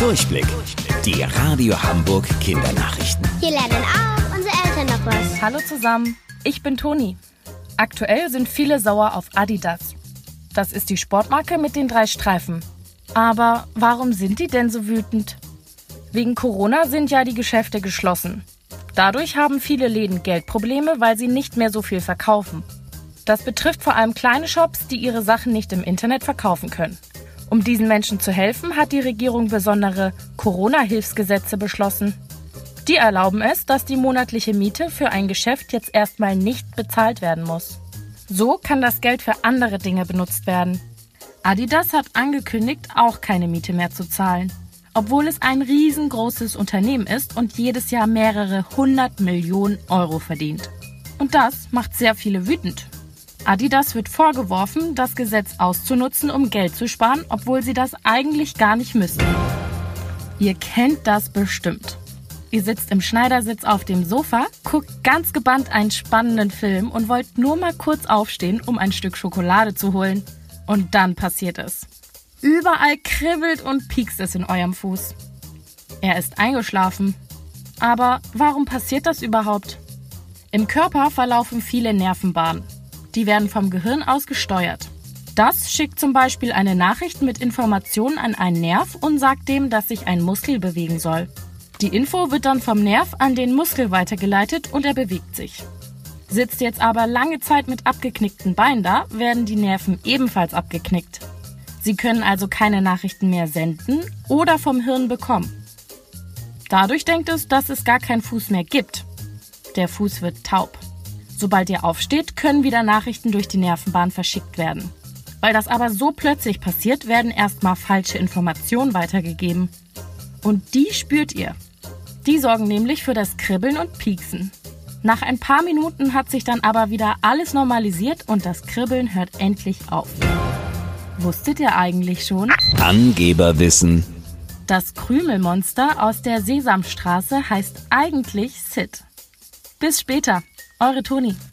Durchblick. Die Radio Hamburg Kindernachrichten. Hier lernen auch unsere Eltern noch was. Hallo zusammen, ich bin Toni. Aktuell sind viele sauer auf Adidas. Das ist die Sportmarke mit den drei Streifen. Aber warum sind die denn so wütend? Wegen Corona sind ja die Geschäfte geschlossen. Dadurch haben viele Läden Geldprobleme, weil sie nicht mehr so viel verkaufen. Das betrifft vor allem kleine Shops, die ihre Sachen nicht im Internet verkaufen können. Um diesen Menschen zu helfen, hat die Regierung besondere Corona-Hilfsgesetze beschlossen. Die erlauben es, dass die monatliche Miete für ein Geschäft jetzt erstmal nicht bezahlt werden muss. So kann das Geld für andere Dinge benutzt werden. Adidas hat angekündigt, auch keine Miete mehr zu zahlen. Obwohl es ein riesengroßes Unternehmen ist und jedes Jahr mehrere hundert Millionen Euro verdient. Und das macht sehr viele wütend. Adidas wird vorgeworfen, das Gesetz auszunutzen, um Geld zu sparen, obwohl sie das eigentlich gar nicht müssen. Ihr kennt das bestimmt. Ihr sitzt im Schneidersitz auf dem Sofa, guckt ganz gebannt einen spannenden Film und wollt nur mal kurz aufstehen, um ein Stück Schokolade zu holen. Und dann passiert es. Überall kribbelt und piekst es in eurem Fuß. Er ist eingeschlafen. Aber warum passiert das überhaupt? Im Körper verlaufen viele Nervenbahnen. Die werden vom Gehirn aus gesteuert. Das schickt zum Beispiel eine Nachricht mit Informationen an einen Nerv und sagt dem, dass sich ein Muskel bewegen soll. Die Info wird dann vom Nerv an den Muskel weitergeleitet und er bewegt sich. Sitzt jetzt aber lange Zeit mit abgeknickten Beinen da, werden die Nerven ebenfalls abgeknickt. Sie können also keine Nachrichten mehr senden oder vom Hirn bekommen. Dadurch denkt es, dass es gar keinen Fuß mehr gibt. Der Fuß wird taub. Sobald ihr aufsteht, können wieder Nachrichten durch die Nervenbahn verschickt werden. Weil das aber so plötzlich passiert, werden erstmal falsche Informationen weitergegeben. Und die spürt ihr. Die sorgen nämlich für das Kribbeln und Pieksen. Nach ein paar Minuten hat sich dann aber wieder alles normalisiert und das Kribbeln hört endlich auf. Wusstet ihr eigentlich schon? Angeberwissen. Das Krümelmonster aus der Sesamstraße heißt eigentlich Sid. Bis später, eure Toni.